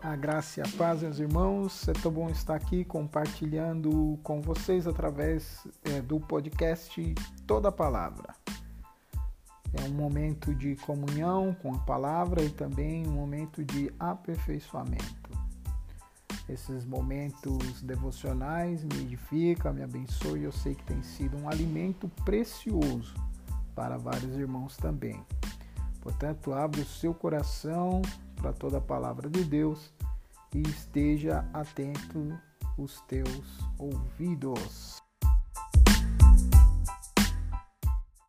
A graça e a paz, meus irmãos. É tão bom estar aqui compartilhando com vocês através é, do podcast Toda a Palavra. É um momento de comunhão com a palavra e também um momento de aperfeiçoamento. Esses momentos devocionais me edificam, me abençoam e eu sei que tem sido um alimento precioso para vários irmãos também. Portanto, abre o seu coração para toda a palavra de Deus e esteja atento os teus ouvidos.